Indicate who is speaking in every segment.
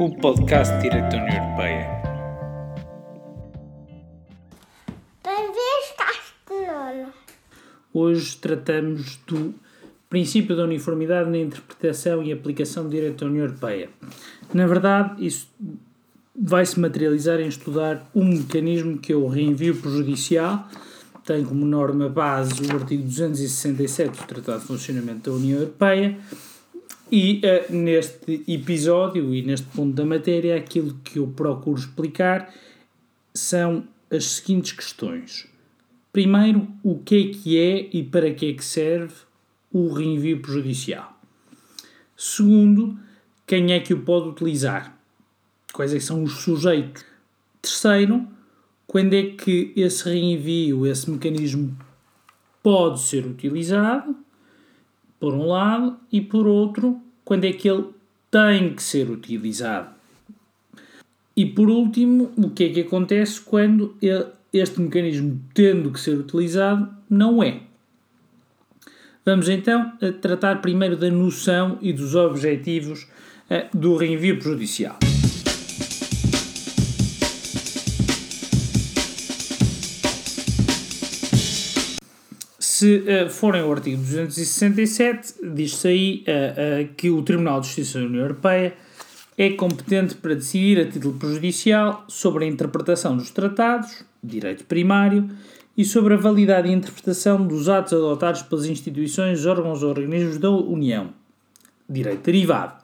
Speaker 1: o podcast Direito da União Europeia. Hoje tratamos do princípio da uniformidade na interpretação e aplicação do direito da União Europeia. Na verdade, isso vai se materializar em estudar um mecanismo que é o reenvio prejudicial, tem como norma base o artigo 267 do Tratado de Funcionamento da União Europeia. E uh, neste episódio e neste ponto da matéria, aquilo que eu procuro explicar são as seguintes questões. Primeiro, o que é que é e para que é que serve o reenvio prejudicial. Segundo, quem é que o pode utilizar? Quais é são os sujeitos? Terceiro, quando é que esse reenvio, esse mecanismo pode ser utilizado? por um lado, e por outro, quando é que ele tem que ser utilizado. E por último, o que é que acontece quando este mecanismo, tendo que ser utilizado, não é. Vamos então tratar primeiro da noção e dos objetivos eh, do reenvio prejudicial. Se uh, forem ao artigo 267, diz-se aí uh, uh, que o Tribunal de Justiça da União Europeia é competente para decidir a título prejudicial sobre a interpretação dos tratados, direito primário, e sobre a validade e interpretação dos atos adotados pelas instituições, órgãos ou organismos da União, direito derivado.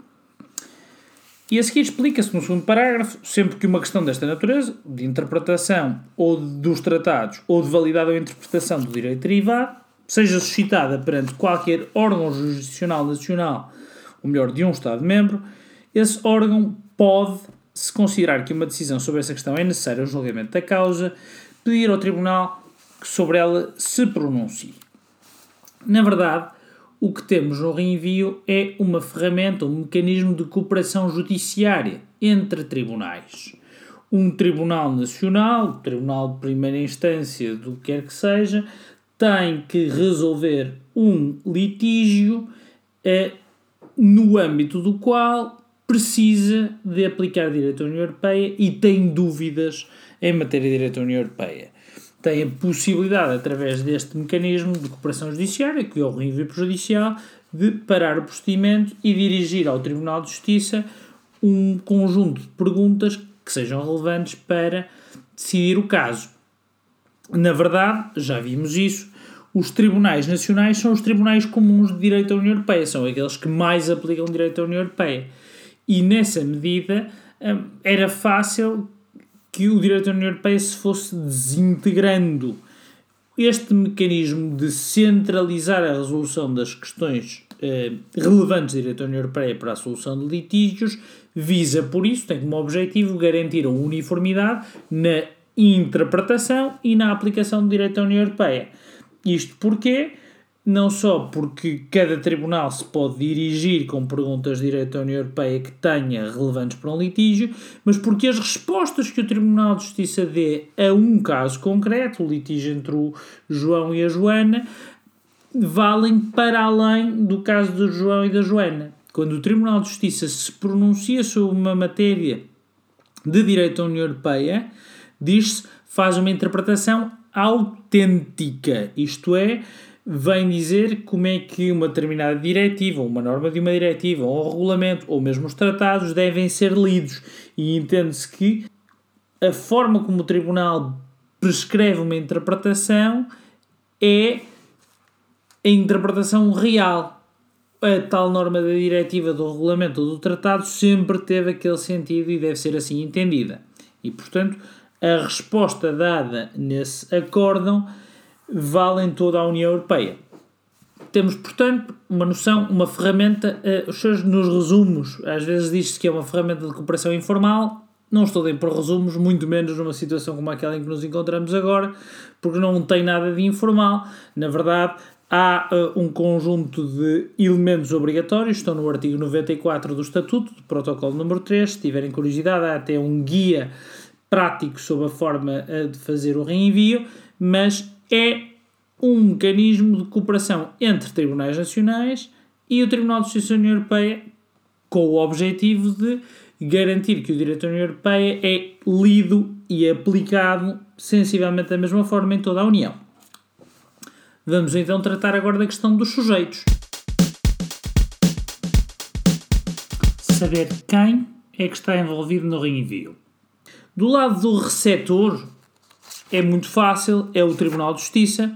Speaker 1: E a seguir explica-se no segundo parágrafo, sempre que uma questão desta natureza, de interpretação ou dos tratados, ou de validade ou interpretação do direito derivado, seja suscitada perante qualquer órgão jurisdicional nacional, ou melhor, de um Estado-membro, esse órgão pode, se considerar que uma decisão sobre essa questão é necessária ao julgamento da causa, pedir ao Tribunal que sobre ela se pronuncie. Na verdade, o que temos no reenvio é uma ferramenta, um mecanismo de cooperação judiciária entre tribunais. Um tribunal nacional, tribunal de primeira instância, do que quer que seja, tem que resolver um litígio eh, no âmbito do qual precisa de aplicar direito da União Europeia e tem dúvidas em matéria de direito da União Europeia. Tem a possibilidade, através deste mecanismo de cooperação judiciária, que é o reenvio prejudicial, de parar o procedimento e dirigir ao Tribunal de Justiça um conjunto de perguntas que sejam relevantes para decidir o caso. Na verdade, já vimos isso, os tribunais nacionais são os tribunais comuns de direito da União Europeia, são aqueles que mais aplicam direito da União Europeia. E nessa medida hum, era fácil que o direito da União Europeia se fosse desintegrando. Este mecanismo de centralizar a resolução das questões eh, relevantes do direito da União Europeia para a solução de litígios visa, por isso, tem como objetivo garantir a uniformidade na interpretação e na aplicação do direito da União Europeia. Isto porque não só porque cada tribunal se pode dirigir com perguntas de direito da União Europeia que tenha relevantes para um litígio, mas porque as respostas que o Tribunal de Justiça dê a um caso concreto, o litígio entre o João e a Joana, valem para além do caso do João e da Joana. Quando o Tribunal de Justiça se pronuncia sobre uma matéria de direito da União Europeia, diz-se, faz uma interpretação autêntica, isto é, vem dizer como é que uma determinada diretiva, uma norma de uma diretiva, ou um regulamento, ou mesmo os tratados devem ser lidos. E entende-se que a forma como o tribunal prescreve uma interpretação é a interpretação real. A tal norma da diretiva, do regulamento ou do tratado sempre teve aquele sentido e deve ser assim entendida. E, portanto, a resposta dada nesse acórdão vale em toda a União Europeia. Temos, portanto, uma noção, uma ferramenta, uh, nos resumos, às vezes diz-se que é uma ferramenta de cooperação informal, não estou bem por resumos, muito menos numa situação como aquela em que nos encontramos agora, porque não tem nada de informal. Na verdade, há uh, um conjunto de elementos obrigatórios, estão no artigo 94 do Estatuto, do Protocolo número 3. Se tiverem curiosidade, há até um guia prático sobre a forma uh, de fazer o reenvio, mas é um mecanismo de cooperação entre tribunais nacionais e o Tribunal de Justiça da União Europeia com o objetivo de garantir que o direito da União Europeia é lido e aplicado sensivelmente da mesma forma em toda a União. Vamos então tratar agora da questão dos sujeitos. Saber quem é que está envolvido no reenvio. Do lado do receptor, é muito fácil, é o Tribunal de Justiça,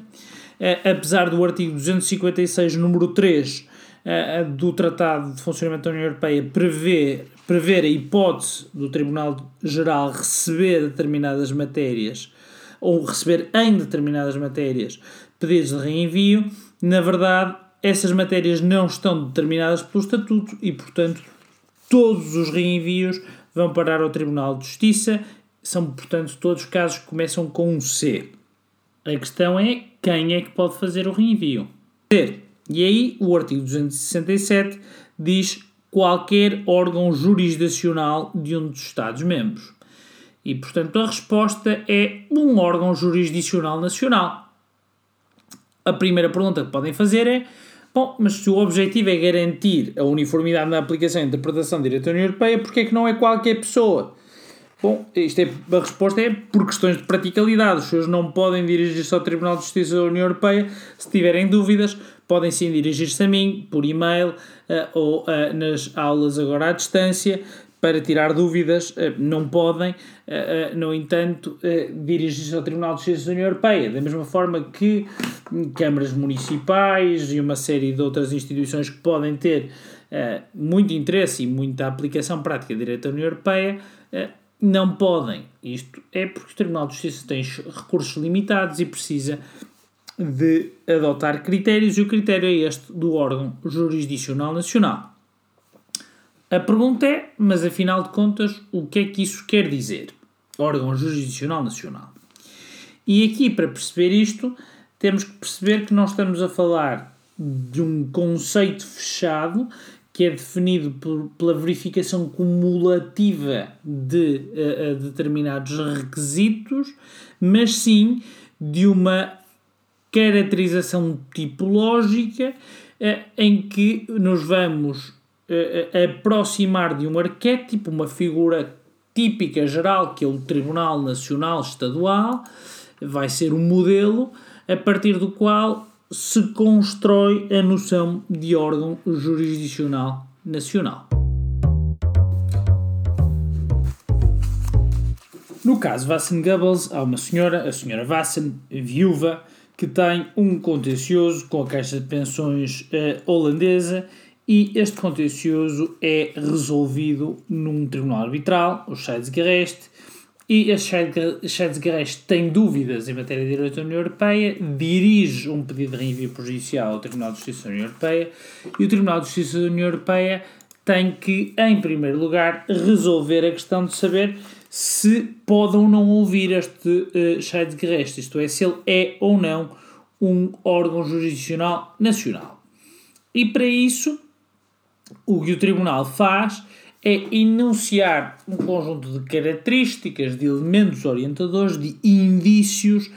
Speaker 1: é, apesar do artigo 256, número 3 é, do Tratado de Funcionamento da União Europeia prever, prever a hipótese do Tribunal Geral receber determinadas matérias ou receber em determinadas matérias pedidos de reenvio, na verdade, essas matérias não estão determinadas pelo Estatuto e, portanto, todos os reenvios vão parar ao Tribunal de Justiça. São, portanto, todos os casos que começam com um C. A questão é quem é que pode fazer o reenvio. E aí o artigo 267 diz qualquer órgão jurisdicional de um dos Estados-membros. E, portanto, a resposta é um órgão jurisdicional nacional. A primeira pergunta que podem fazer é: bom, mas se o objetivo é garantir a uniformidade na aplicação e interpretação do direito da União Europeia, porquê é que não é qualquer pessoa? Bom, isto é, a resposta é por questões de praticalidade. Os senhores não podem dirigir-se ao Tribunal de Justiça da União Europeia. Se tiverem dúvidas, podem sim dirigir-se a mim por e-mail uh, ou uh, nas aulas agora à distância para tirar dúvidas. Uh, não podem, no entanto, dirigir-se ao Tribunal de Justiça da União Europeia. Da mesma forma que câmaras municipais e uma série de outras instituições que podem ter muito interesse e muita aplicação prática do direito da União Europeia não podem. Isto é porque o Tribunal de Justiça tem recursos limitados e precisa de adotar critérios, e o critério é este do órgão jurisdicional nacional. A pergunta é, mas afinal de contas, o que é que isso quer dizer? Órgão jurisdicional nacional. E aqui, para perceber isto, temos que perceber que não estamos a falar de um conceito fechado que é definido por, pela verificação cumulativa de uh, determinados requisitos, mas sim de uma caracterização tipológica uh, em que nos vamos aproximar de um arquétipo, uma figura típica geral, que é o Tribunal Nacional Estadual, vai ser um modelo a partir do qual se constrói a noção de órgão jurisdicional nacional. No caso Vassen-Goebbels, há uma senhora, a senhora Vassen, viúva, que tem um contencioso com a Caixa de Pensões uh, holandesa e este contencioso é resolvido num tribunal arbitral, o Scheidsgericht, e a Scheidsgericht tem dúvidas em matéria de direito da União Europeia, dirige um pedido de reenvio prejudicial ao Tribunal de Justiça da União Europeia e o Tribunal de Justiça da União Europeia tem que, em primeiro lugar, resolver a questão de saber se pode ou não ouvir este uh, Scheidsgericht, isto é, se ele é ou não um órgão jurisdicional nacional. E para isso, o que o Tribunal faz é enunciar um conjunto de características, de elementos orientadores, de indícios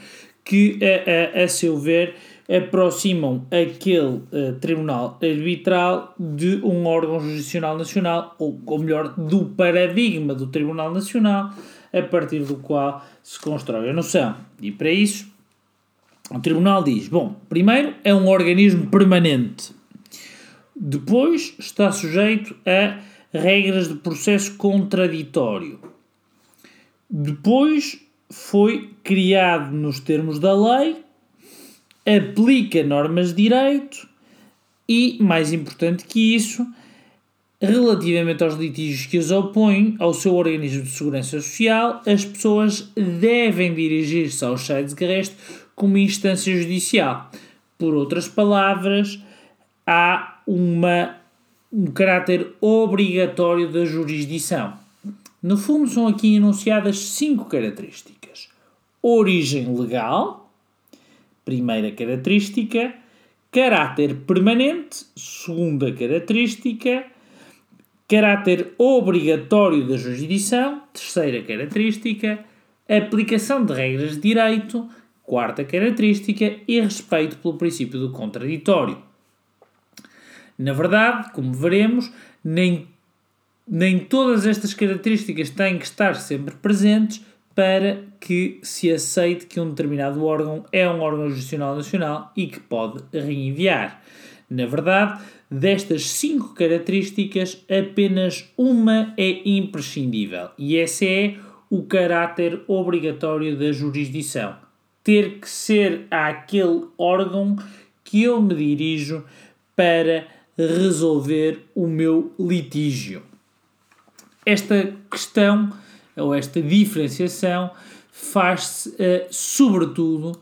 Speaker 1: que, a, a, a seu ver, aproximam aquele uh, tribunal arbitral de um órgão jurisdicional nacional, ou, ou melhor, do paradigma do Tribunal Nacional, a partir do qual se constrói a noção. E para isso, o Tribunal diz: bom, primeiro é um organismo permanente, depois está sujeito a regras de processo contraditório. Depois foi criado nos termos da lei, aplica normas de direito e, mais importante que isso, relativamente aos litígios que os opõem ao seu organismo de segurança social, as pessoas devem dirigir-se ao Scheidsgericht como instância judicial. Por outras palavras, há uma um caráter obrigatório da jurisdição. No fundo, são aqui enunciadas cinco características: origem legal, primeira característica, caráter permanente, segunda característica, caráter obrigatório da jurisdição, terceira característica, aplicação de regras de direito, quarta característica, e respeito pelo princípio do contraditório. Na verdade, como veremos, nem nem todas estas características têm que estar sempre presentes para que se aceite que um determinado órgão é um órgão jurisdicional nacional e que pode reenviar. Na verdade, destas cinco características, apenas uma é imprescindível e essa é o caráter obrigatório da jurisdição. Ter que ser àquele órgão que eu me dirijo para resolver o meu litígio. Esta questão ou esta diferenciação faz-se uh, sobretudo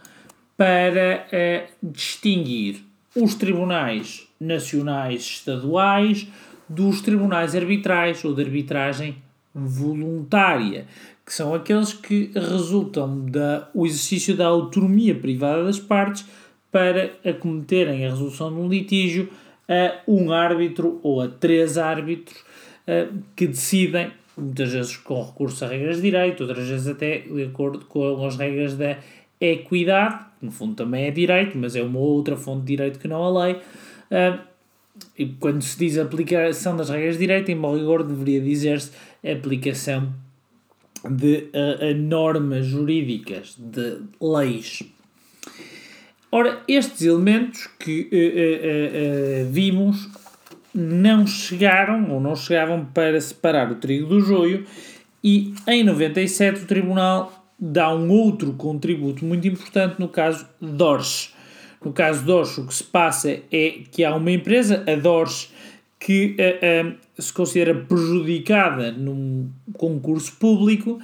Speaker 1: para uh, distinguir os tribunais nacionais estaduais dos tribunais arbitrais ou de arbitragem voluntária, que são aqueles que resultam do exercício da autonomia privada das partes para acometerem a resolução de um litígio a um árbitro ou a três árbitros uh, que decidem, muitas vezes com recurso a regras de direito, outras vezes até de acordo com as regras da equidade, que no fundo também é direito, mas é uma outra fonte de direito que não a lei. Uh, e quando se diz aplicação das regras de direito, em bom rigor deveria dizer-se aplicação de uh, normas jurídicas, de leis. Ora, estes elementos que uh, vimos não chegaram ou não chegavam para separar o trigo do joio e em 97 o Tribunal dá um outro contributo muito importante no caso Dors. No caso Dors, o que se passa é que há uma empresa, a Dors, que uh, uh, se considera prejudicada num concurso público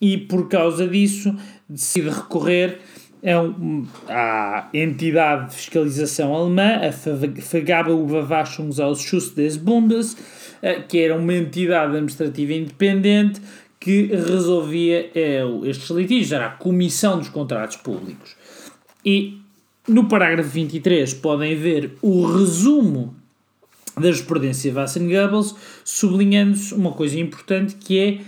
Speaker 1: e por causa disso decide recorrer a, um, à entidade de fiscalização alemã, a Verwaltungsausschuss des Bundes, uh, que era uma entidade administrativa independente que resolvia é, estes litígios, era a Comissão dos Contratos Públicos. E no parágrafo 23 podem ver o resumo da jurisprudência Vassen-Goebbels, sublinhando-se uma coisa importante que é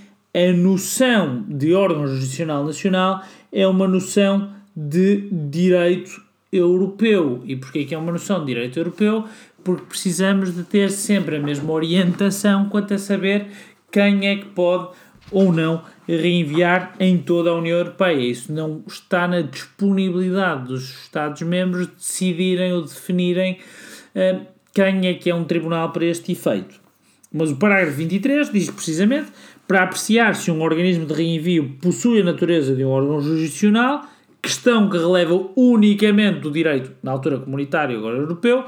Speaker 1: a noção de órgão jurisdicional nacional é uma noção de direito europeu. E porquê que é uma noção de direito europeu? Porque precisamos de ter sempre a mesma orientação quanto a saber quem é que pode ou não reenviar em toda a União Europeia. Isso não está na disponibilidade dos Estados-membros decidirem ou definirem uh, quem é que é um tribunal para este efeito. Mas o parágrafo 23 diz precisamente para apreciar se um organismo de reenvio possui a natureza de um órgão jurisdicional, questão que releva unicamente do direito, na altura comunitário, agora europeu,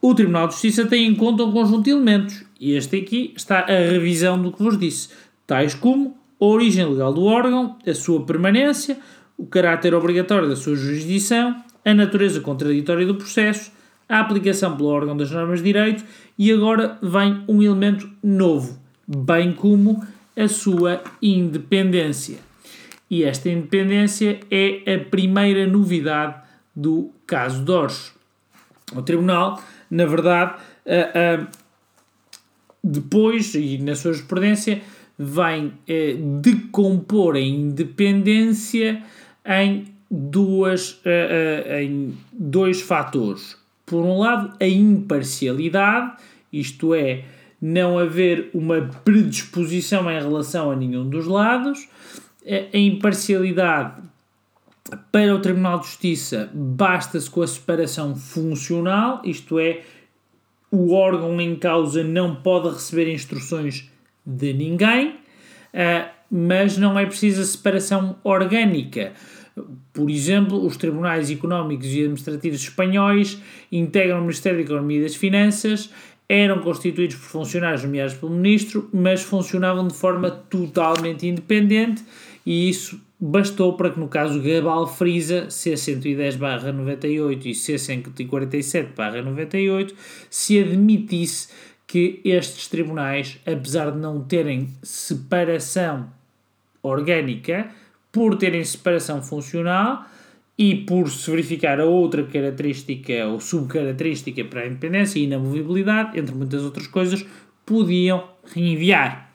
Speaker 1: o Tribunal de Justiça tem em conta um conjunto de elementos. E este aqui está a revisão do que vos disse tais como a origem legal do órgão, a sua permanência, o caráter obrigatório da sua jurisdição, a natureza contraditória do processo, a aplicação pelo órgão das normas de direito e agora vem um elemento novo, bem como a sua independência. E esta independência é a primeira novidade do caso Dores. O Tribunal, na verdade, depois e na sua jurisprudência, vem eh, decompor a independência em, duas, eh, eh, em dois fatores. Por um lado, a imparcialidade, isto é, não haver uma predisposição em relação a nenhum dos lados. A imparcialidade para o Tribunal de Justiça basta-se com a separação funcional, isto é, o órgão em causa não pode receber instruções de ninguém, uh, mas não é preciso a separação orgânica. Por exemplo, os tribunais económicos e administrativos espanhóis integram o Ministério da Economia e das Finanças, eram constituídos por funcionários nomeados pelo Ministro, mas funcionavam de forma totalmente independente e isso bastou para que no caso Gabal Frisa, C110-98 e C147-98, se admitisse que estes tribunais, apesar de não terem separação orgânica, por terem separação funcional e por se verificar a outra característica ou subcaracterística para a independência e inamovibilidade, entre muitas outras coisas, podiam reenviar.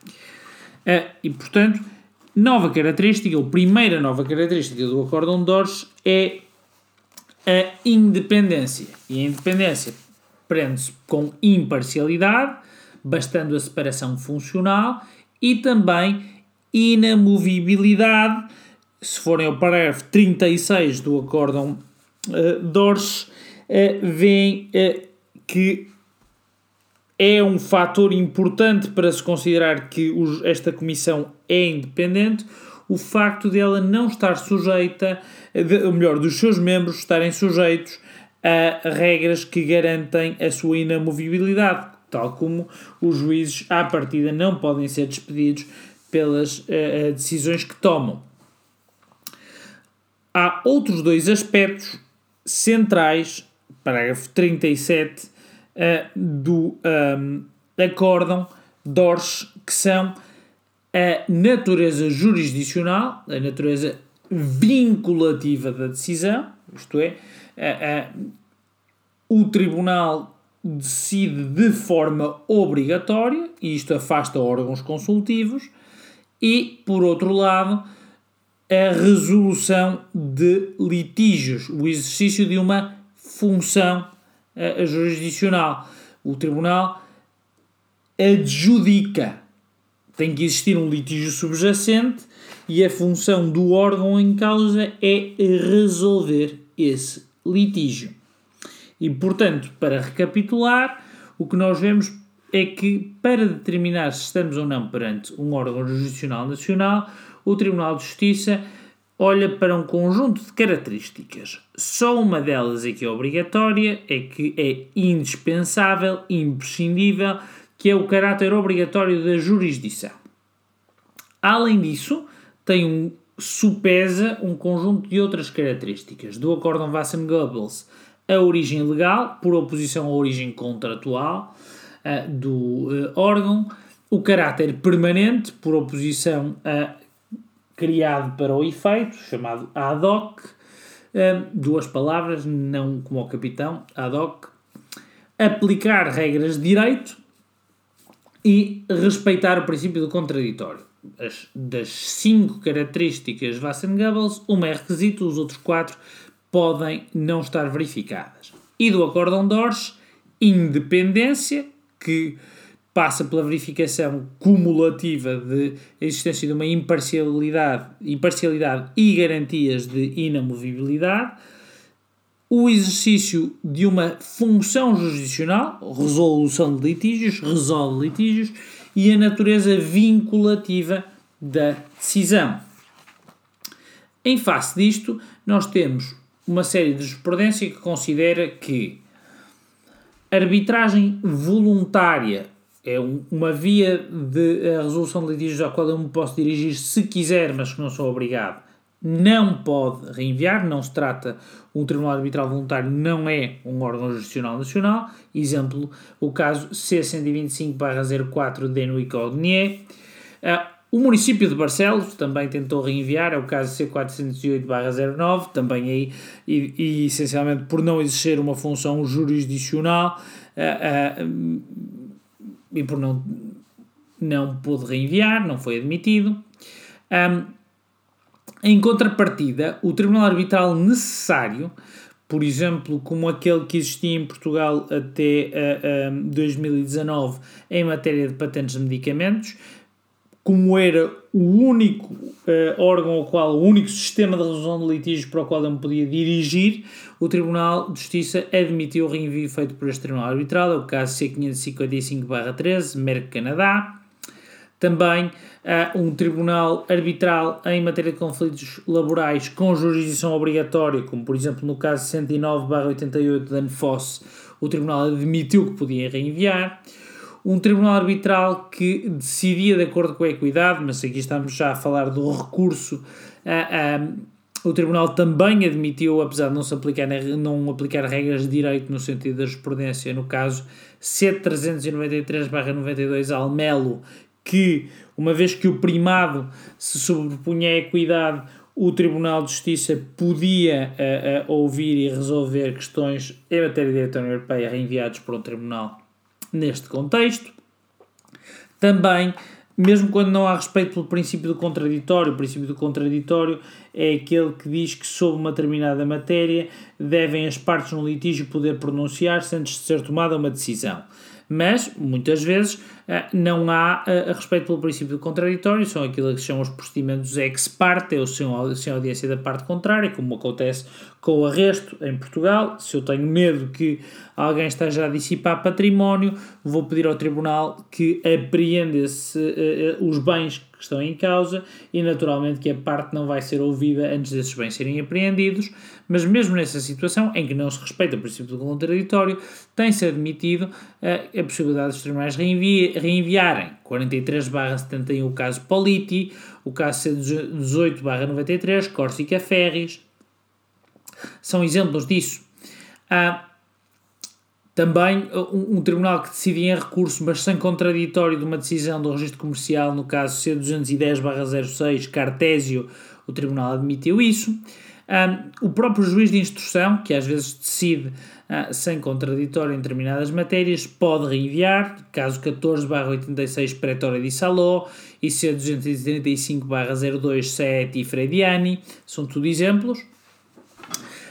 Speaker 1: Uh, e, portanto, nova característica, ou primeira nova característica do Acórdão de Ores é a independência. E a independência prende-se com imparcialidade, bastando a separação funcional e também inamovibilidade, se forem ao parágrafo 36 do acórdão uh, Dors, uh, veem uh, que é um fator importante para se considerar que os, esta comissão é independente, o facto dela não estar sujeita, de, ou melhor, dos seus membros estarem sujeitos a regras que garantem a sua inamovibilidade, tal como os juízes à partida não podem ser despedidos pelas uh, decisões que tomam. Há outros dois aspectos centrais, parágrafo 37 uh, do um, acórdão DORS, que são a natureza jurisdicional, a natureza vinculativa da decisão, isto é, o tribunal decide de forma obrigatória, e isto afasta órgãos consultivos, e, por outro lado, a resolução de litígios, o exercício de uma função uh, jurisdicional. O tribunal adjudica, tem que existir um litígio subjacente e a função do órgão em causa é resolver esse litígio. E, portanto, para recapitular, o que nós vemos é que, para determinar se estamos ou não perante um órgão jurisdicional nacional, o Tribunal de Justiça olha para um conjunto de características. Só uma delas é que é obrigatória, é que é indispensável, imprescindível, que é o caráter obrigatório da jurisdição. Além disso, tem um supesa um conjunto de outras características. Do acórdão Wassen-Goebbels, a origem legal, por oposição à origem contratual uh, do uh, órgão, o caráter permanente, por oposição a criado para o efeito, chamado ad hoc, uh, duas palavras, não como o capitão, ad hoc, aplicar regras de direito e respeitar o princípio do contraditório as, das cinco características Wassen-Goebbels, uma é requisito, os outros quatro podem não estar verificadas. E do acórdão Dors, independência, que passa pela verificação cumulativa de existência de uma imparcialidade, imparcialidade e garantias de inamovibilidade, o exercício de uma função jurisdicional, resolução de litígios, resolve litígios, e a natureza vinculativa da decisão. Em face disto, nós temos uma série de jurisprudência que considera que arbitragem voluntária é uma via de resolução de litígios à qual eu me posso dirigir se quiser, mas que não sou obrigado não pode reenviar, não se trata, um Tribunal Arbitral Voluntário não é um órgão jurisdicional nacional, exemplo, o caso C125-04 de Nuicognier. Uh, o município de Barcelos também tentou reenviar, é o caso C408-09, também aí, e, e, essencialmente por não exercer uma função jurisdicional uh, uh, e por não, não pôde reenviar, não foi admitido. Um, em contrapartida, o tribunal arbitral necessário, por exemplo, como aquele que existia em Portugal até uh, uh, 2019 em matéria de patentes de medicamentos, como era o único uh, órgão ao qual, o único sistema de resolução de litígios para o qual eu me podia dirigir, o Tribunal de Justiça admitiu o reenvio feito por este Tribunal Arbitral, é o caso C555-13, Merck Canadá. Também uh, um tribunal arbitral em matéria de conflitos laborais com jurisdição obrigatória, como por exemplo no caso 109-88 da NFOS, o tribunal admitiu que podia reenviar. Um tribunal arbitral que decidia de acordo com a equidade, mas aqui estamos já a falar do recurso. Uh, o Tribunal também admitiu, apesar de não, se aplicar, não aplicar regras de direito no sentido da jurisprudência, no caso C393-92 Almelo, que, uma vez que o primado se sobrepunha à equidade, o Tribunal de Justiça podia uh, uh, ouvir e resolver questões em matéria de direito União Europeia reenviados por um tribunal neste contexto. Também, mesmo quando não há respeito pelo princípio do contraditório, o princípio do contraditório é aquele que diz que sobre uma determinada matéria devem as partes no litígio poder pronunciar-se antes de ser tomada uma decisão. Mas, muitas vezes, eh, não há eh, a respeito pelo princípio do contraditório, são aquilo que se chamam os procedimentos ex parte, ou sem audiência da parte contrária, como acontece com o arresto em Portugal. Se eu tenho medo que alguém esteja a dissipar património, vou pedir ao tribunal que apreenda uh, os bens que estão em causa e, naturalmente, que a parte não vai ser ouvida antes desses bens serem apreendidos. Mas, mesmo nessa situação em que não se respeita o princípio do contraditório, tem-se admitido uh, a possibilidade dos tribunais reenvi reenviarem 43-71 o caso Politi, o caso C18-93, Córsica Ferris. São exemplos disso. Ah, também um, um, tribunal que decidia em recurso, mas sem contraditório de uma decisão do registro comercial, no caso C210-06, Cartésio, o tribunal admitiu isso. Um, o próprio juiz de instrução, que às vezes decide uh, sem contraditório em determinadas matérias, pode reenviar, caso 14-86 Pretória di Salò e C235-02 Sete e Frediani, são tudo exemplos.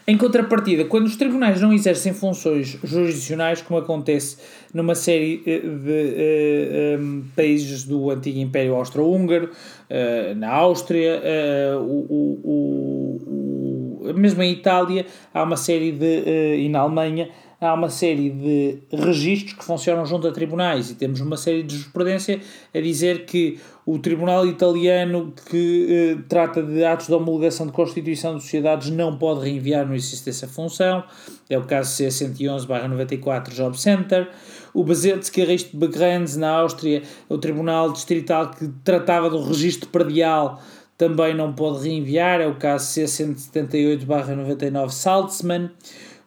Speaker 1: Em contrapartida, quando os tribunais não exercem funções jurisdicionais, como acontece numa série eh, de uh, um, eh, países do antigo Império Austro-Húngaro, uh, na Áustria, uh, o, o, o, mesmo em Itália, há uma série de. e na Alemanha, há uma série de registros que funcionam junto a tribunais e temos uma série de jurisprudência a dizer que o tribunal italiano que eh, trata de atos de homologação de constituição de sociedades não pode reenviar no exercício dessa função, é o caso C111-94 Job Center. O Basetski Recht Begrenz, na Áustria, o tribunal distrital que tratava do registro predial também não pode reenviar, é o caso C178-99 Salzmann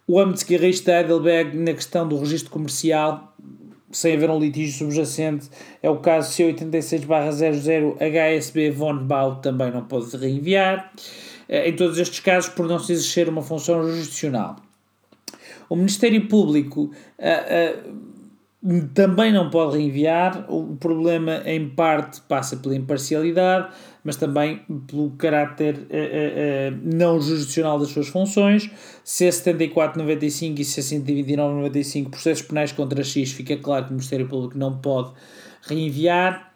Speaker 1: o âmbito de de Heidelberg na questão do registro comercial, sem haver um litígio subjacente, é o caso C86-00 HSB von Bau, também não pode reenviar. Eh, em todos estes casos, por não se exercer uma função jurisdicional. O Ministério Público uh, uh, também não pode reenviar. O problema, em parte, passa pela imparcialidade mas também pelo caráter uh, uh, não jurisdicional das suas funções. C7495 e C12995, processos penais contra X, fica claro que o Ministério Público não pode reenviar.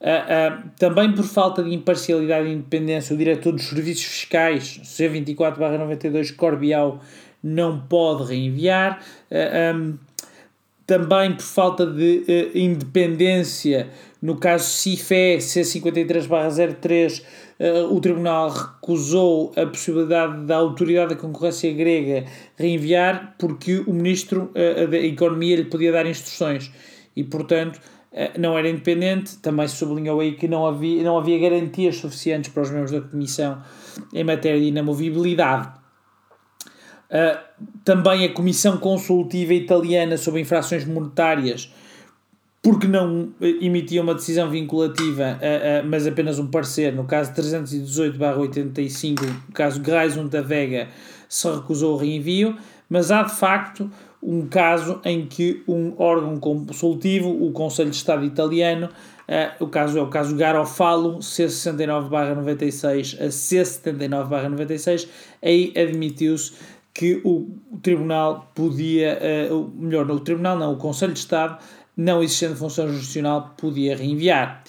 Speaker 1: Uh, também por falta de imparcialidade e independência, o diretor dos serviços fiscais, C24-92 Corbial, não pode reenviar. Um, também por falta de independência no caso CIFE C53-03, uh, o Tribunal recusou a possibilidade da Autoridade da Concorrência Grega reenviar porque o Ministro uh, da Economia lhe podia dar instruções e, portanto, uh, não era independente. Também se sublinhou aí que não havia, não havia garantias suficientes para os membros da Comissão em matéria de inamovibilidade. Uh, também a Comissão Consultiva Italiana sobre Infrações Monetárias porque não eh, emitia uma decisão vinculativa, mas apenas um parecer, no caso 318-85, no caso Greisund da Vega, se recusou o reenvio, mas há de facto um caso em que um órgão consultivo, o Conselho de Estado italiano, uh, o caso é o caso Garofalo, C69-96 a C79-96, aí admitiu-se que o tribunal podia, uh, melhor, o tribunal não, o Conselho de Estado não existendo função jurisdicional, podia reenviar.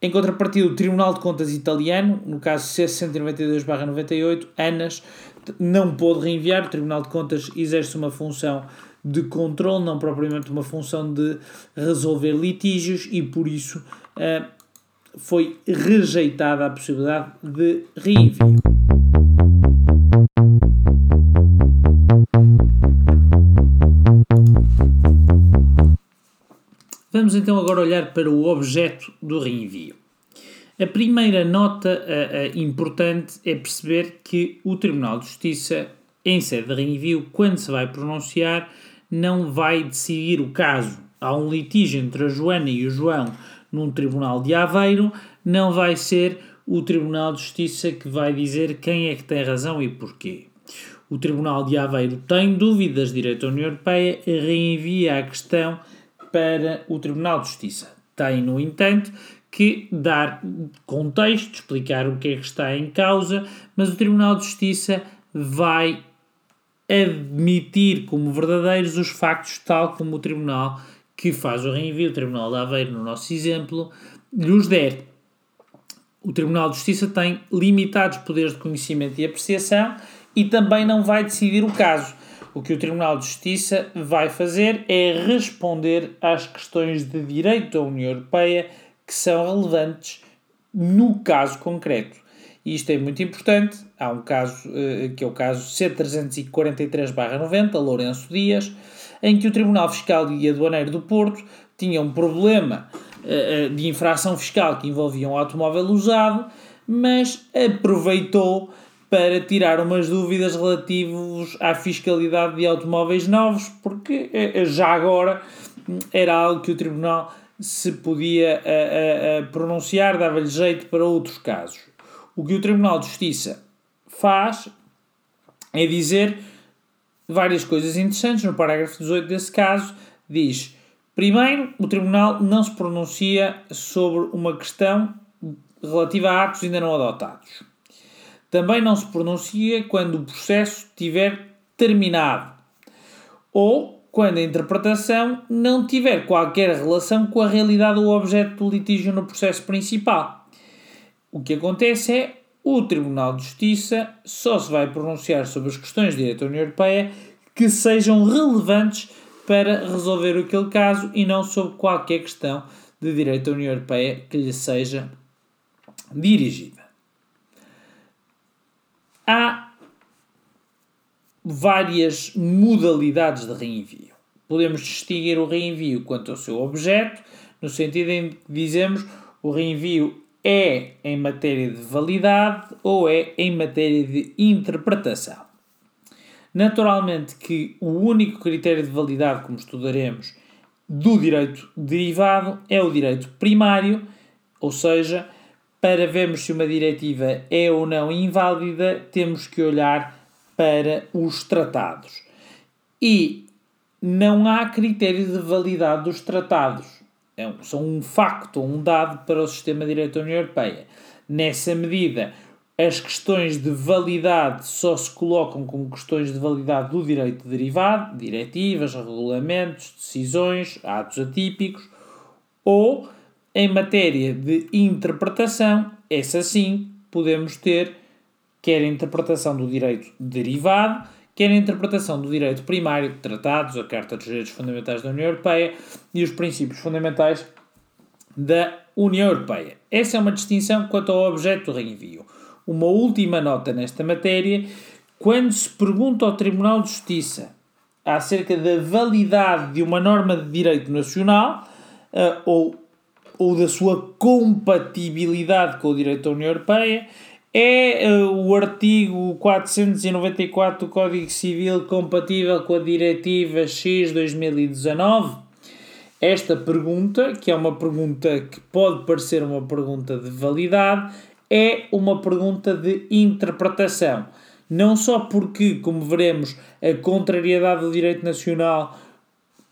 Speaker 1: Em contrapartida, o Tribunal de Contas italiano, no caso C192-98, ANAS, não pôde reenviar. O Tribunal de Contas exerce uma função de controle, não propriamente uma função de resolver litígios e por isso uh, foi rejeitada a possibilidade de reenvio. Vamos então agora olhar para o objeto do reenvio. A primeira nota uh, uh, importante é perceber que o Tribunal de Justiça, em sede de reenvio, quando se vai pronunciar, não vai decidir o caso. Há um litígio entre a Joana e o João num Tribunal de Aveiro, não vai ser o Tribunal de Justiça que vai dizer quem é que tem razão e porquê. O Tribunal de Aveiro tem dúvidas, direito da União Europeia, reenvia a questão para o Tribunal de Justiça. Tem, no entanto, que dar contexto, explicar o que é que está em causa, mas o Tribunal de Justiça vai admitir como verdadeiros os factos, tal como o Tribunal que faz o reenvio, o Tribunal de Aveiro, no nosso exemplo, lhes der. O Tribunal de Justiça tem limitados poderes de conhecimento e apreciação e também não vai decidir o caso. O que o Tribunal de Justiça vai fazer é responder às questões de direito da União Europeia que são relevantes no caso concreto. E isto é muito importante. Há um caso, eh, que é o caso C343-90, Lourenço Dias, em que o Tribunal Fiscal e Aduaneiro do Porto tinha um problema eh, eh, de infração fiscal que envolvia um automóvel usado, mas aproveitou para tirar umas dúvidas relativas à fiscalidade de automóveis novos, porque já agora era algo que o Tribunal se podia a, a, a pronunciar, dava-lhe jeito para outros casos. O que o Tribunal de Justiça faz é dizer várias coisas interessantes. No parágrafo 18 desse caso, diz: primeiro, o Tribunal não se pronuncia sobre uma questão relativa a atos ainda não adotados. Também não se pronuncia quando o processo tiver terminado ou quando a interpretação não tiver qualquer relação com a realidade ou objeto do litígio no processo principal. O que acontece é o Tribunal de Justiça só se vai pronunciar sobre as questões de direito da União Europeia que sejam relevantes para resolver aquele caso e não sobre qualquer questão de direito da União Europeia que lhe seja dirigida. Há várias modalidades de reenvio. Podemos distinguir o reenvio quanto ao seu objeto, no sentido em que dizemos o reenvio é em matéria de validade ou é em matéria de interpretação. Naturalmente que o único critério de validade, como estudaremos, do direito derivado é o direito primário, ou seja, para vermos se uma diretiva é ou não inválida, temos que olhar para os tratados. E não há critério de validade dos tratados. É são um facto, um dado para o sistema direito da União Europeia. Nessa medida, as questões de validade só se colocam como questões de validade do direito derivado, diretivas, regulamentos, decisões, atos atípicos, ou em matéria de interpretação, essa sim podemos ter quer a interpretação do direito derivado, quer a interpretação do direito primário, tratados, a Carta dos Direitos Fundamentais da União Europeia e os princípios fundamentais da União Europeia. Essa é uma distinção quanto ao objeto do reenvio. Uma última nota nesta matéria: quando se pergunta ao Tribunal de Justiça acerca da validade de uma norma de direito nacional uh, ou, ou da sua compatibilidade com o direito da União Europeia, é uh, o artigo 494 do Código Civil compatível com a Diretiva X 2019? Esta pergunta, que é uma pergunta que pode parecer uma pergunta de validade, é uma pergunta de interpretação. Não só porque, como veremos, a contrariedade do direito nacional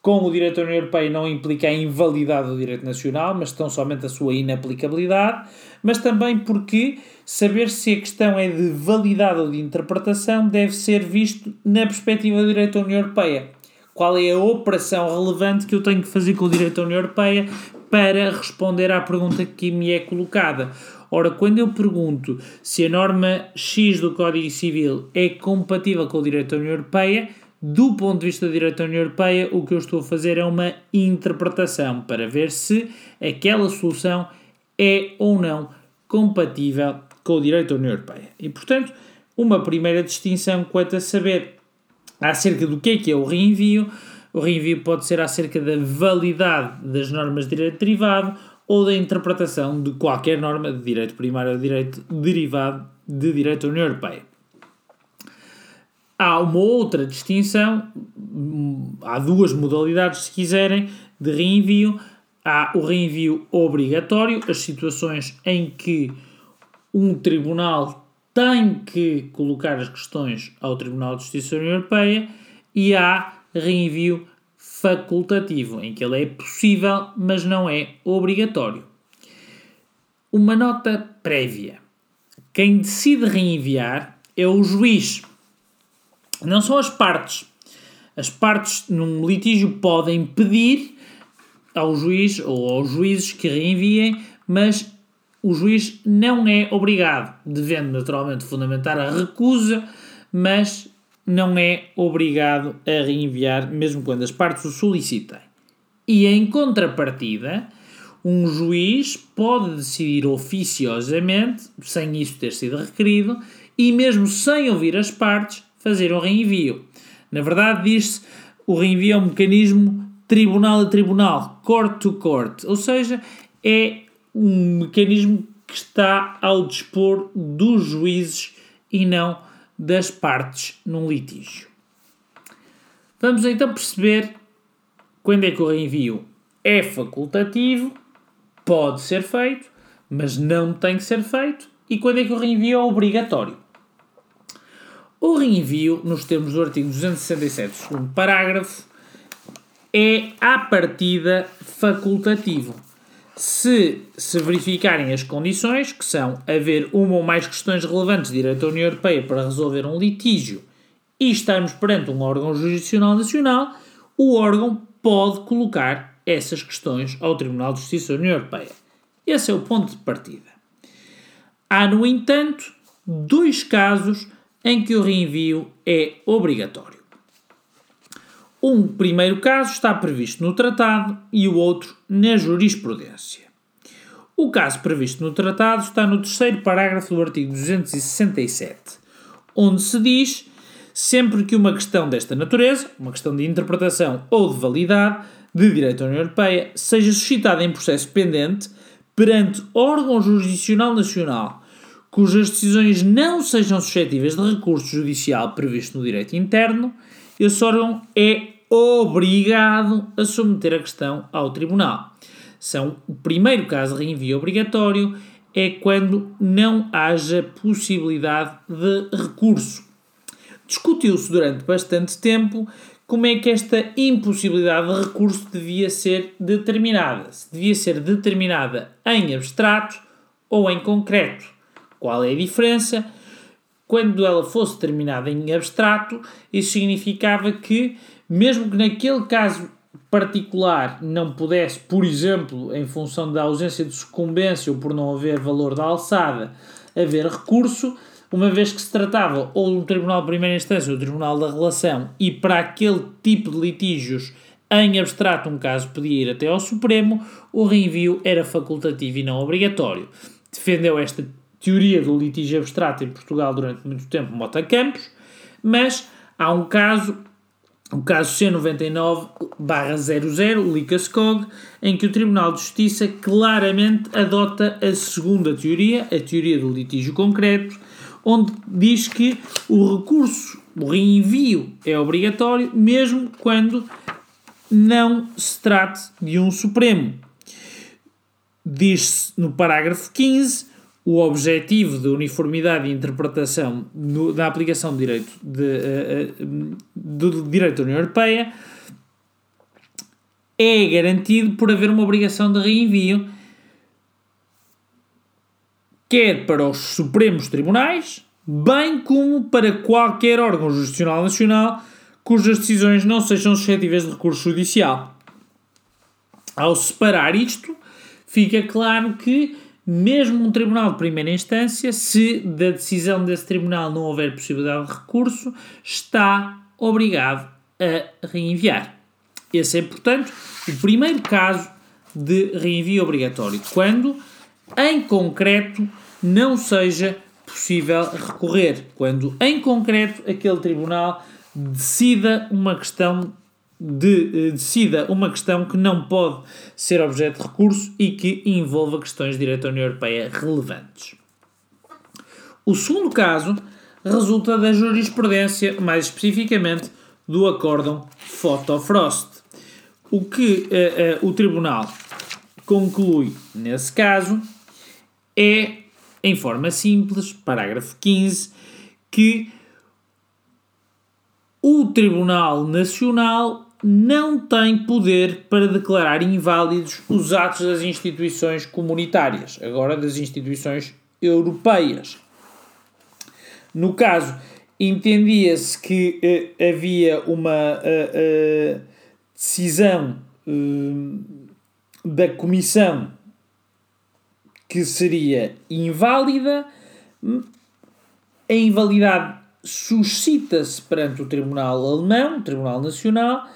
Speaker 1: com o direito da União Europeia não implica a invalidade do direito nacional, mas tão somente a sua inaplicabilidade, mas também porque saber se a questão é de validade ou de interpretação deve ser visto na perspectiva do direito da União Europeia. Qual é a operação relevante que eu tenho que fazer com o direito da União Europeia para responder à pergunta que me é colocada? Ora, quando eu pergunto se a norma X do Código Civil é compatível com o direito da União Europeia, do ponto de vista do direito da União Europeia, o que eu estou a fazer é uma interpretação para ver se aquela solução é ou não compatível com o direito da União Europeia. E, portanto, uma primeira distinção quanto a saber acerca do que é que é o reenvio. O reenvio pode ser acerca da validade das normas de direito derivado ou da interpretação de qualquer norma de direito primário ou direito derivado de direito da União Europeia. Há uma outra distinção, há duas modalidades, se quiserem, de reenvio. Há o reenvio obrigatório, as situações em que um tribunal tem que colocar as questões ao Tribunal de Justiça da União Europeia, e há reenvio facultativo, em que ele é possível, mas não é obrigatório. Uma nota prévia: quem decide reenviar é o juiz, não são as partes. As partes num litígio podem pedir ao juiz ou aos juízes que reenviem, mas o juiz não é obrigado, devendo naturalmente fundamentar a recusa, mas não é obrigado a reenviar, mesmo quando as partes o solicitem. E em contrapartida, um juiz pode decidir oficiosamente, sem isso ter sido requerido, e mesmo sem ouvir as partes, fazer um reenvio. Na verdade, diz-se o reenvio é um mecanismo tribunal a tribunal, court to court, ou seja, é um mecanismo que está ao dispor dos juízes e não das partes num litígio. Vamos então perceber quando é que o reenvio é facultativo, pode ser feito, mas não tem que ser feito, e quando é que o reenvio é obrigatório. O reenvio, nos termos do artigo 267, segundo parágrafo, é à partida facultativo. Se se verificarem as condições, que são haver uma ou mais questões relevantes de direito da União Europeia para resolver um litígio e estarmos perante um órgão jurisdicional nacional, o órgão pode colocar essas questões ao Tribunal de Justiça da União Europeia. Esse é o ponto de partida. Há, no entanto, dois casos em que o reenvio é obrigatório. Um primeiro caso está previsto no tratado e o outro na jurisprudência. O caso previsto no tratado está no terceiro parágrafo do artigo 267, onde se diz sempre que uma questão desta natureza, uma questão de interpretação ou de validade de direito da União Europeia, seja suscitada em processo pendente perante órgão jurisdicional nacional cujas decisões não sejam suscetíveis de recurso judicial previsto no direito interno, esse órgão é obrigado a submeter a questão ao tribunal. São o primeiro caso de reenvio obrigatório é quando não haja possibilidade de recurso. Discutiu-se durante bastante tempo como é que esta impossibilidade de recurso devia ser determinada. Se devia ser determinada em abstrato ou em concreto. Qual é a diferença? Quando ela fosse determinada em abstrato, isso significava que mesmo que naquele caso particular não pudesse, por exemplo, em função da ausência de sucumbência ou por não haver valor da alçada, haver recurso, uma vez que se tratava ou de um tribunal de primeira instância ou do tribunal da relação e para aquele tipo de litígios em abstrato um caso podia ir até ao Supremo, o reenvio era facultativo e não obrigatório. Defendeu esta teoria do litígio abstrato em Portugal durante muito tempo Mota Campos, mas há um caso o caso C99-00, Licascog, em que o Tribunal de Justiça claramente adota a segunda teoria, a teoria do litígio concreto, onde diz que o recurso, o reenvio é obrigatório, mesmo quando não se trate de um Supremo. Diz-se no parágrafo 15 o objetivo de uniformidade e interpretação no, da aplicação do direito, de, uh, do direito da União Europeia é garantido por haver uma obrigação de reenvio, quer para os Supremos Tribunais, bem como para qualquer órgão jurisdicional nacional cujas decisões não sejam suscetíveis de recurso judicial. Ao separar isto, fica claro que mesmo um tribunal de primeira instância, se da decisão desse tribunal não houver possibilidade de recurso, está obrigado a reenviar. Esse é, portanto, o primeiro caso de reenvio obrigatório, quando, em concreto, não seja possível recorrer, quando, em concreto, aquele tribunal decida uma questão de, eh, decida uma questão que não pode ser objeto de recurso e que envolva questões de direito da União Europeia relevantes. O segundo caso resulta da jurisprudência, mais especificamente do acórdão Fotofrost. O que uh, uh, o Tribunal conclui nesse caso é, em forma simples, parágrafo 15, que o Tribunal Nacional não tem poder para declarar inválidos os atos das instituições comunitárias, agora das instituições europeias. No caso, entendia-se que uh, havia uma uh, uh, decisão da comissão que seria inválida, a invalidade suscita-se perante o Tribunal Alemão, o Tribunal Nacional,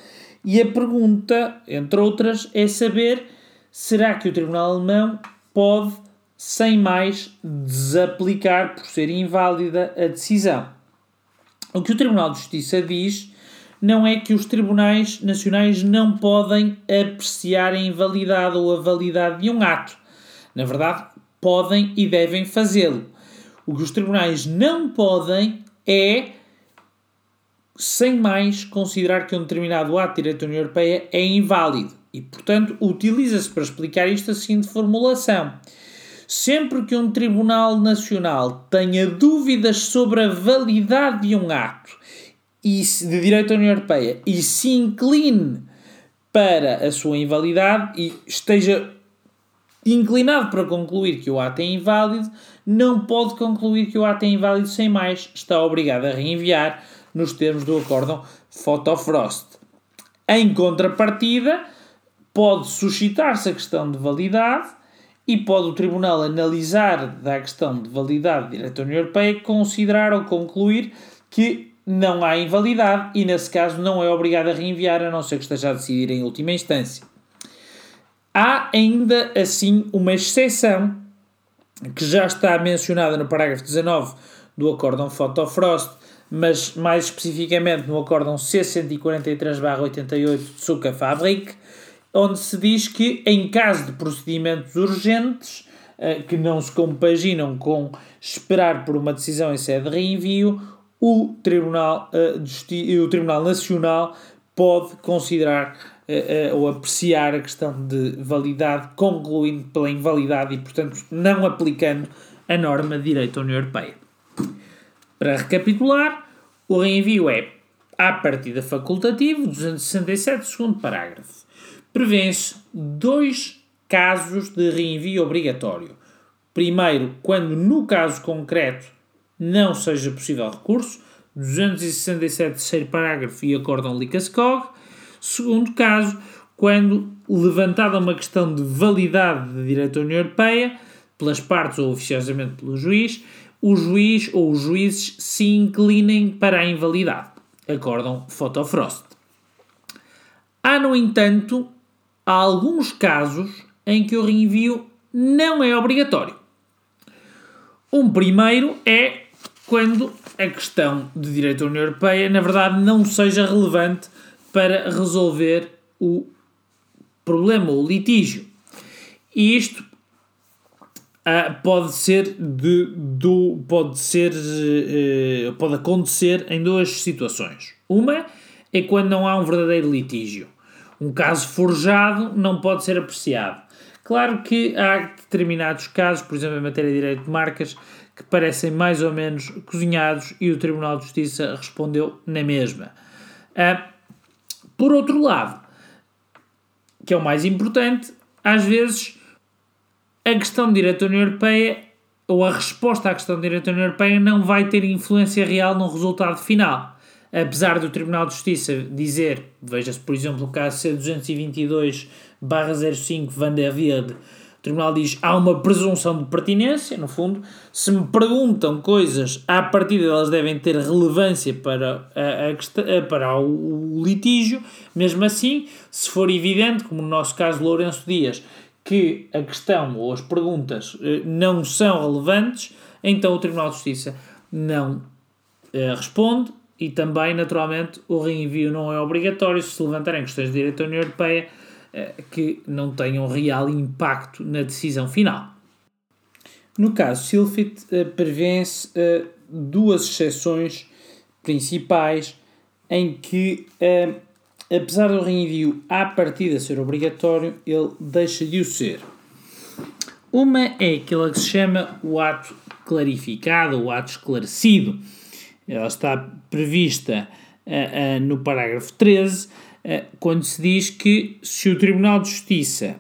Speaker 1: e a pergunta, entre outras, é saber será que o Tribunal Alemão pode, sem mais, desaplicar por ser inválida a decisão. O que o Tribunal de Justiça diz não é que os tribunais nacionais não podem apreciar a invalidade ou a validade de um ato. Na verdade, podem e devem fazê-lo. O que os tribunais não podem é, sem mais, considerar que um determinado ato de direito da União Europeia é inválido. E, portanto, utiliza-se para explicar isto a seguinte formulação. Sempre que um Tribunal Nacional tenha dúvidas sobre a validade de um ato de direito da União Europeia e se incline para a sua invalidade e esteja inclinado para concluir que o ato é inválido, não pode concluir que o ato é inválido sem mais, está obrigado a reenviar nos termos do acórdão Fotofrost. Em contrapartida, pode suscitar-se a questão de validade e pode o Tribunal analisar da questão de validade de direito da União Europeia, considerar ou concluir que não há invalidade e, nesse caso, não é obrigado a reenviar, a não ser que esteja a decidir em última instância. Há ainda assim uma exceção que já está mencionada no parágrafo 19 do Acórdão Fotofrost, mas mais especificamente no Acórdão C143-88 de Suca Fabrik, onde se diz que, em caso de procedimentos urgentes eh, que não se compaginam com esperar por uma decisão em sede de reenvio, o Tribunal, uh, o Tribunal Nacional pode considerar ou apreciar a questão de validade, concluindo pela invalidade e, portanto, não aplicando a norma de direito da União Europeia. Para recapitular, o reenvio é, à partida facultativo, 267, segundo parágrafo. Prevê-se dois casos de reenvio obrigatório. Primeiro, quando no caso concreto não seja possível recurso, 267 terceiro parágrafo e acórdão Licaskog. Segundo caso, quando levantada uma questão de validade de direito da União Europeia, pelas partes ou oficiosamente pelo juiz, o juiz ou os juízes se inclinem para a invalidade. Acórdão Fotofrost. Há, no entanto, alguns casos em que o reenvio não é obrigatório. Um primeiro é quando a questão de direito da União Europeia, na verdade, não seja relevante para resolver o problema, o litígio. E isto uh, pode ser de, do, pode ser uh, pode acontecer em duas situações. Uma é quando não há um verdadeiro litígio. Um caso forjado não pode ser apreciado. Claro que há determinados casos, por exemplo, em matéria de direito de marcas, que parecem mais ou menos cozinhados e o Tribunal de Justiça respondeu na mesma. Uh, por outro lado, que é o mais importante, às vezes a questão de direito da União Europeia ou a resposta à questão de direito da União Europeia não vai ter influência real no resultado final. Apesar do Tribunal de Justiça dizer, veja-se por exemplo o caso C222-05 Van der Wierde, Tribunal diz há uma presunção de pertinência, no fundo. Se me perguntam coisas, à partida elas devem ter relevância para, a, a, para o, o litígio. Mesmo assim, se for evidente, como no nosso caso Lourenço Dias, que a questão ou as perguntas eh, não são relevantes, então o Tribunal de Justiça não eh, responde e também, naturalmente, o reenvio não é obrigatório se levantarem questões de direito da União Europeia eh, que não tenham real impacto na decisão final. No caso Silfit, prevê-se duas exceções principais em que, apesar do reenvio à partida ser obrigatório, ele deixa de o ser. Uma é aquela que se chama o ato clarificado, o ato esclarecido. Ela está prevista no parágrafo 13 eh, quando se diz que se o Tribunal de Justiça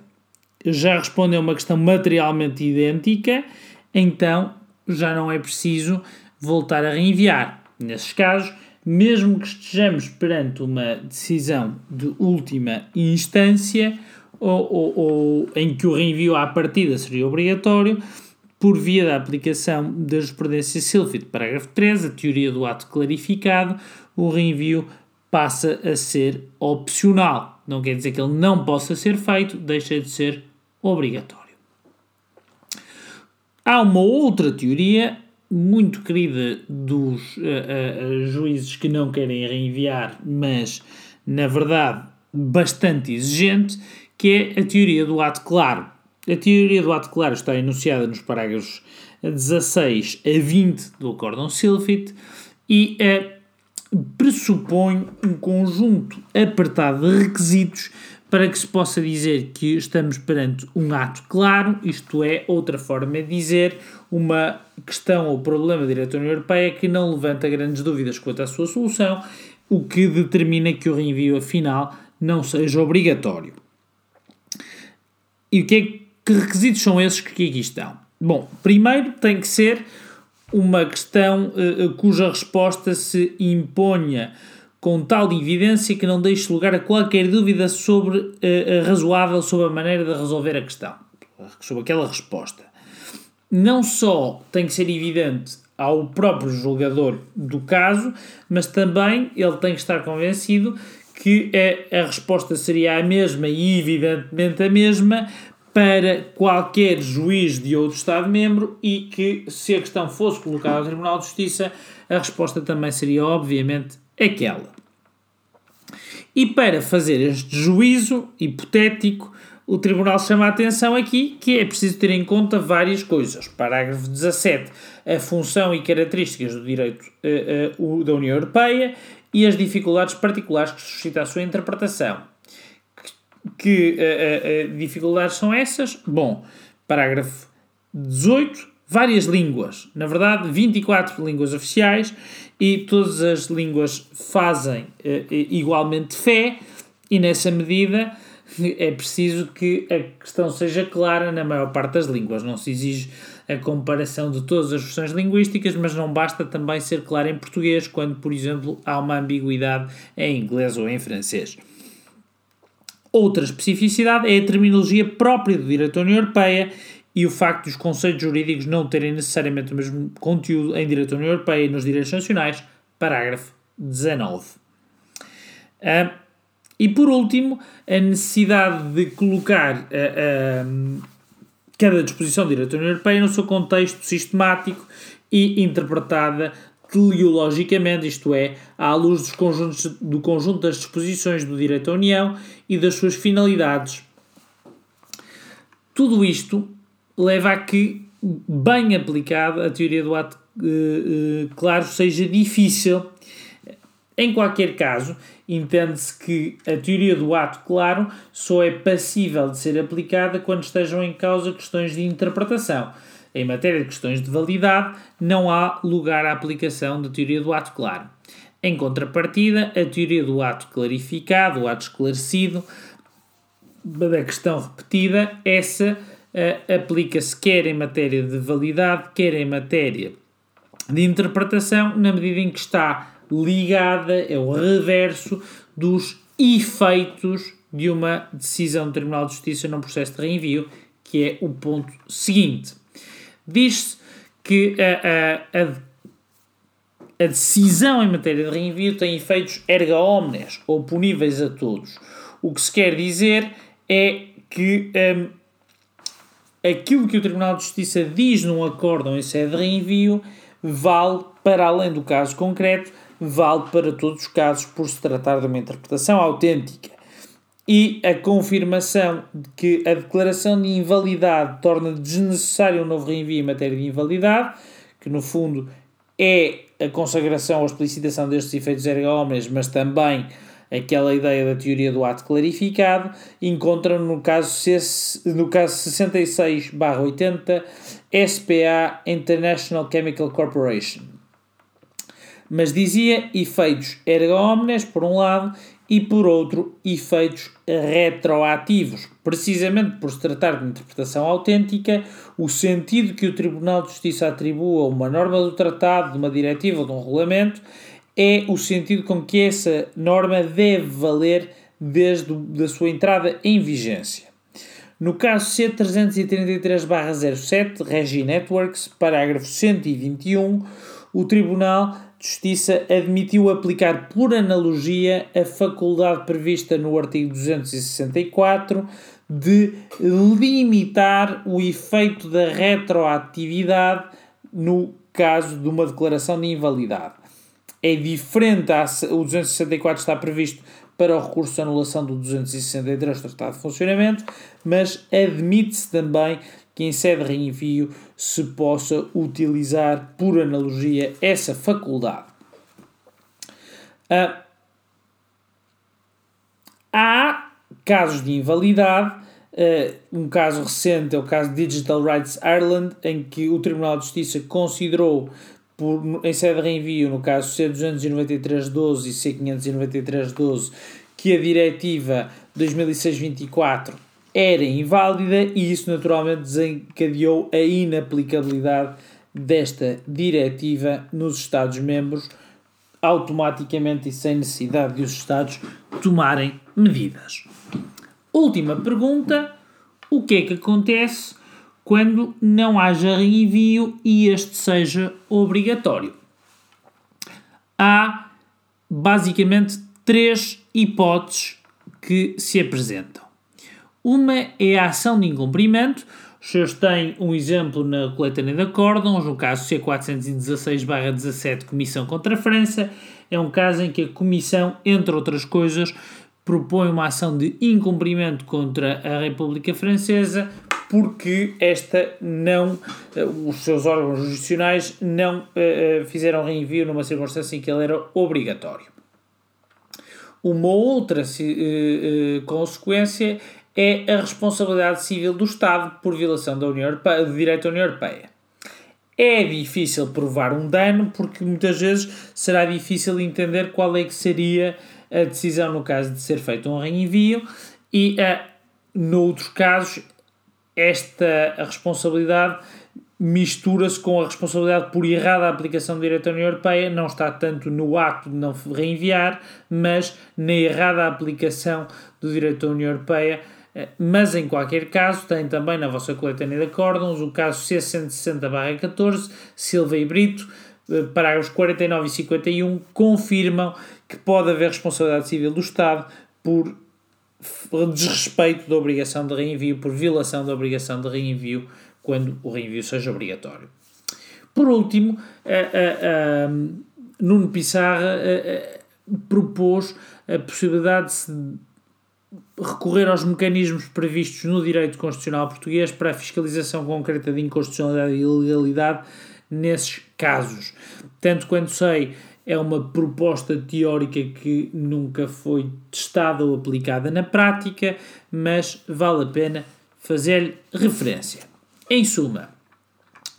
Speaker 1: já respondeu a uma questão materialmente idêntica, então já não é preciso voltar a reenviar. Nesses casos, mesmo que estejamos perante uma decisão de última instância, ou, ou, ou em que o reenvio à partida seria obrigatório, por via da aplicação da jurisprudência Silfit, parágrafo 13, a teoria do ato clarificado, o reenvio passa a ser opcional. Não quer dizer que ele não possa ser feito, deixa de ser obrigatório. Há uma outra teoria muito querida dos uh, uh, juízes que não querem reenviar, mas na verdade bastante exigente, que é a teoria do ato claro. A teoria do ato claro está enunciada nos parágrafos 16 a 20 do Acórdão Silfit e uh, pressupõe um conjunto apertado de requisitos para que se possa dizer que estamos perante um ato claro, isto é, outra forma de dizer, uma questão ou problema da direita União Europeia que não levanta grandes dúvidas quanto à sua solução, o que determina que o reenvio afinal não seja obrigatório. E o que, é, que requisitos são esses que aqui estão? Bom, primeiro tem que ser uma questão uh, cuja resposta se imponha com tal evidência que não deixe lugar a qualquer dúvida sobre uh, razoável sobre a maneira de resolver a questão, sobre aquela resposta. Não só tem que ser evidente ao próprio julgador do caso, mas também ele tem que estar convencido que a, a resposta seria a mesma e evidentemente a mesma para qualquer juiz de outro Estado-membro e que, se a questão fosse colocada ao Tribunal de Justiça, a resposta também seria, obviamente, aquela. E para fazer este juízo hipotético, o Tribunal chama a atenção aqui que é preciso ter em conta várias coisas. Parágrafo 17. A função e características do direito uh, uh, da União Europeia e as dificuldades particulares que suscita a sua interpretação. Que uh, dificuldades são essas? Bom, parágrafo 18. Várias línguas. Na verdade, 24 línguas oficiais e todas as línguas fazem igualmente fé, e nessa medida é preciso que a questão seja clara na maior parte das línguas. Não se exige a comparação de todas as versões linguísticas, mas não basta também ser claro em português, quando, por exemplo, há uma ambiguidade em inglês ou em francês. Outra especificidade é a terminologia própria do direito da União Europeia e o facto dos conceitos jurídicos não terem necessariamente o mesmo conteúdo em direito da União Europeia e nos direitos nacionais, parágrafo 19. Uh, e por último, a necessidade de colocar uh, uh, cada disposição de direito da União Europeia no seu contexto sistemático e interpretada teleologicamente, isto é, à luz dos conjuntos, do conjunto das disposições do direito da União e das suas finalidades. Tudo isto leva a que, bem aplicada, a teoria do ato uh, claro seja difícil. Em qualquer caso, entende-se que a teoria do ato claro só é passível de ser aplicada quando estejam em causa questões de interpretação. Em matéria de questões de validade, não há lugar à aplicação da teoria do ato claro. Em contrapartida, a teoria do ato clarificado, o ato esclarecido, da questão repetida, essa uh, aplica-se quer em matéria de validade, quer em matéria de interpretação, na medida em que está ligada, é o reverso dos efeitos de uma decisão do Tribunal de Justiça num processo de reenvio, que é o ponto seguinte. Diz-se que a, a, a, a, decisão em matéria de reenvio tem efeitos erga omnes, ou puníveis a todos. O que se quer dizer é que um, aquilo que o Tribunal de Justiça diz num acórdão em sede de reenvio vale, para além do caso concreto, vale para todos os casos por se tratar de uma interpretação autêntica. E a confirmação de que a declaração de invalidade torna desnecessário um novo reenvio em matéria de invalidade, que no fundo é a consagração ou explicitação destes efeitos erga omnes, mas também aquela ideia da teoria do ato clarificado, encontra no caso, no caso 66-80 SPA International Chemical Corporation mas dizia efeitos erga omnes, por um lado, e por outro, efeitos retroativos. Precisamente por se tratar de interpretação autêntica, o sentido que o Tribunal de Justiça atribua a uma norma do tratado, de uma diretiva ou de um regulamento, é o sentido com que essa norma deve valer desde a sua entrada em vigência. No caso C333-07, Regi Networks, parágrafo 121, o Tribunal de Justiça admitiu aplicar por analogia a faculdade prevista no artigo 264 de limitar o efeito da retroatividade no caso de uma declaração de invalidade. É diferente, o 264 está previsto para o recurso de anulação do 263 do Tratado de Funcionamento, mas admite-se também que em sede de reenvio se possa utilizar por analogia essa faculdade. Ah, há casos de invalidade, uh, um caso recente é o caso Digital Rights Ireland, em que o Tribunal de Justiça considerou por, em sede de reenvio, no caso C293-12 e C593-12, que a diretiva 2006-24 era inválida e isso naturalmente desencadeou a inaplicabilidade desta diretiva nos Estados-membros automaticamente e sem necessidade de os Estados tomarem medidas. Última pergunta: o que é que acontece quando não haja reenvio e este seja obrigatório. Há basicamente três hipóteses que se apresentam. Uma é a ação de incumprimento. Os senhores têm um exemplo na coletânea de acórdãos, no caso C416-17, Comissão contra a França. É um caso em que a Comissão, entre outras coisas, propõe uma ação de incumprimento contra a República Francesa porque esta não, eh, os seus órgãos jurisdicionais não uh, fizeram reenvio numa circunstância em que ele era obrigatório. Uma outra consequência é a responsabilidade civil do Estado por violação da União Europeia, do direito da União Europeia. É difícil provar um dano porque muitas vezes será difícil entender qual é que seria a decisão no caso de ser feito um reenvio e, uh, noutros casos, esta responsabilidade mistura-se com a responsabilidade por errada aplicação do direito da União Europeia, não está tanto no ato de não reenviar, mas na errada aplicação do direito da União Europeia. Eh, mas em qualquer caso, tem também na vossa coletânea de acórdãos o caso C160-14, Silva e Brito, eh, parágrafos 49 e 51, confirmam que pode haver responsabilidade civil do Estado por desrespeito da obrigação de reenvio, por violação da obrigação de reenvio, quando o reenvio seja obrigatório. Por último, a, a, a Nuno Pissarra propôs a possibilidade de se recorrer aos mecanismos previstos no direito constitucional português para a fiscalização concreta de inconstitucionalidade e ilegalidade nesses casos. Tanto quanto sei, é uma proposta teórica que nunca foi testada ou aplicada na prática, mas vale a pena fazer-lhe referência. Em suma,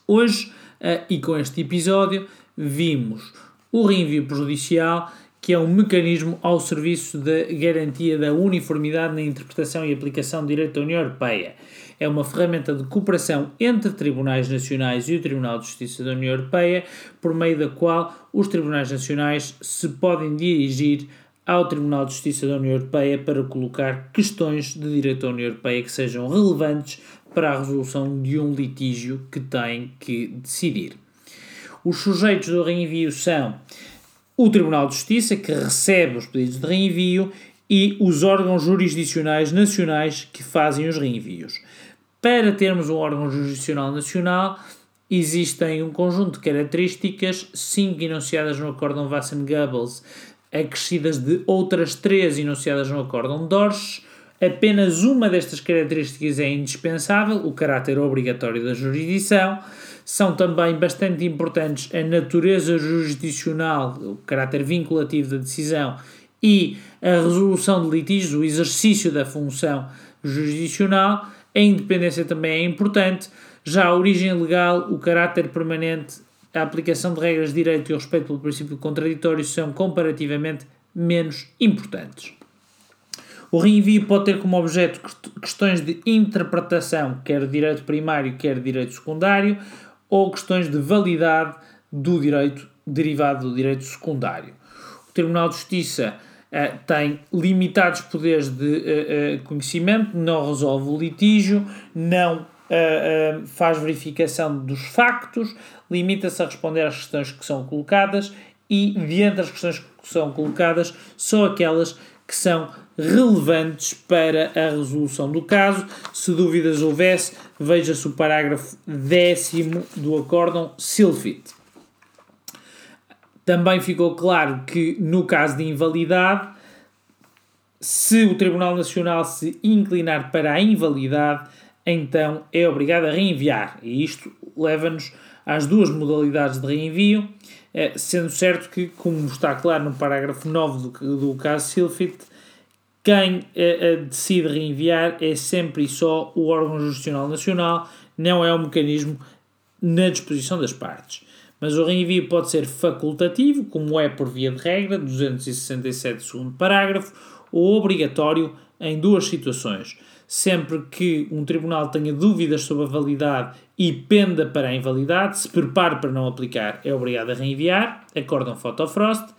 Speaker 1: hoje uh, e com este episódio vimos o reenvio prejudicial, que é um mecanismo ao serviço da garantia da uniformidade na interpretação e aplicação do direito da União Europeia é uma ferramenta de cooperação entre tribunais nacionais e o Tribunal de Justiça da União Europeia, por meio da qual os tribunais nacionais se podem dirigir ao Tribunal de Justiça da União Europeia para colocar questões de direito da União Europeia que sejam relevantes para a resolução de um litígio que tem que decidir. Os sujeitos do reenvio são o Tribunal de Justiça, que recebe os pedidos de reenvio, e os órgãos jurisdicionais nacionais que fazem os reenvios. Para termos um órgão jurisdicional nacional, existem um conjunto de características, cinco enunciadas no Acórdão Wassen-Goebbels, acrescidas de outras três enunciadas no Acórdão Dorsch. Apenas uma destas características é indispensável, o caráter obrigatório da jurisdição. São também bastante importantes a natureza jurisdicional, o caráter vinculativo da decisão e a resolução de litígios, o exercício da função jurisdicional a independência também é importante, já a origem legal, o caráter permanente, a aplicação de regras de direito e o respeito pelo princípio contraditório são comparativamente menos importantes. O reenvio pode ter como objeto questões de interpretação, quer direito primário, quer direito secundário, ou questões de validade do direito derivado do direito secundário. O Tribunal de Justiça uh, tem limitados poderes de conhecimento, não resolve o litígio, não faz verificação dos factos, limita-se a responder às questões que são colocadas e, diante das questões que são colocadas, só aquelas que são relevantes para a resolução do caso. Se dúvidas houvesse, veja-se o parágrafo décimo do acórdão Silfit. Também ficou claro que, no caso de invalidade, se o Tribunal Nacional se inclinar para a invalidade, então é obrigado a reenviar. E isto leva-nos às duas modalidades de reenvio, eh, sendo certo que, como está claro no parágrafo 9 do, do caso Silfit, quem uh, decide reenviar é sempre e só o órgão jurisdicional nacional, não é o mecanismo na disposição das partes. Mas o reenvio pode ser facultativo, como é por via de regra, 267, segundo parágrafo, ou obrigatório em duas situações. Sempre que um tribunal tenha dúvidas sobre a validade e penda para a invalidade, se prepare para não aplicar, é obrigado a reenviar, acórdão Fotofrost,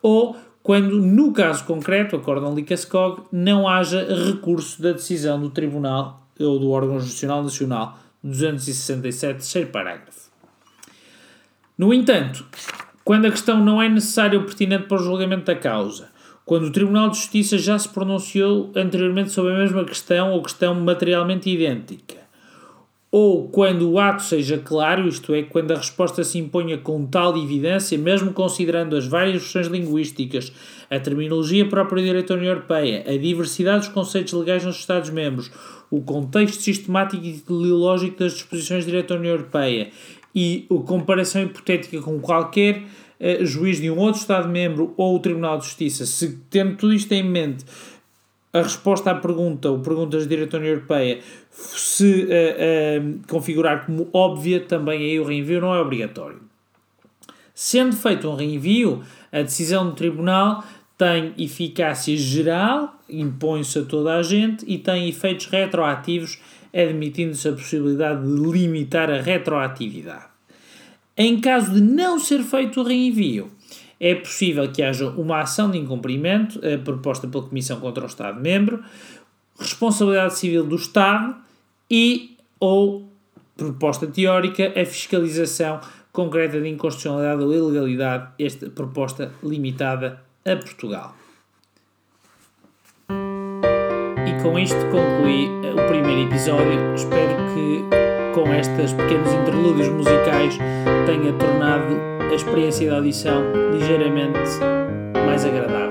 Speaker 1: ou quando, no caso concreto, acórdão Licascog, não haja recurso da decisão do Tribunal ou do órgão jurisdicional nacional 267, terceiro parágrafo. No entanto, quando a questão não é necessária ou pertinente para o julgamento da causa, quando o Tribunal de Justiça já se pronunciou anteriormente sobre a mesma questão ou questão materialmente idêntica, ou quando o ato seja claro, isto é, quando a resposta se imponha com tal evidência, mesmo considerando as várias versões linguísticas, a terminologia própria da direito da União Europeia, a diversidade dos conceitos legais nos Estados-membros, o contexto sistemático e teleológico das disposições de direito da União Europeia e a comparação hipotética com qualquer uh, juiz de um outro Estado-membro ou o Tribunal de Justiça, se tendo tudo isto em mente, a resposta à pergunta ou perguntas da União Europeia se uh, uh, configurar como óbvia, também aí o reenvio não é obrigatório. Sendo feito um reenvio, a decisão do Tribunal tem eficácia geral, impõe-se a toda a gente e tem efeitos retroativos, admitindo-se a possibilidade de limitar a retroatividade. Em caso de não ser feito o reenvio, é possível que haja uma ação de incumprimento eh, proposta pela Comissão contra o Estado-membro, responsabilidade civil do Estado e ou, proposta teórica, a fiscalização concreta de inconstitucionalidade ou ilegalidade, esta proposta limitada a Portugal. E com isto concluí eh, o primeiro episódio. Espero que com estes pequenos interlúdios musicais tenha tornado a experiência da audição ligeiramente mais agradável.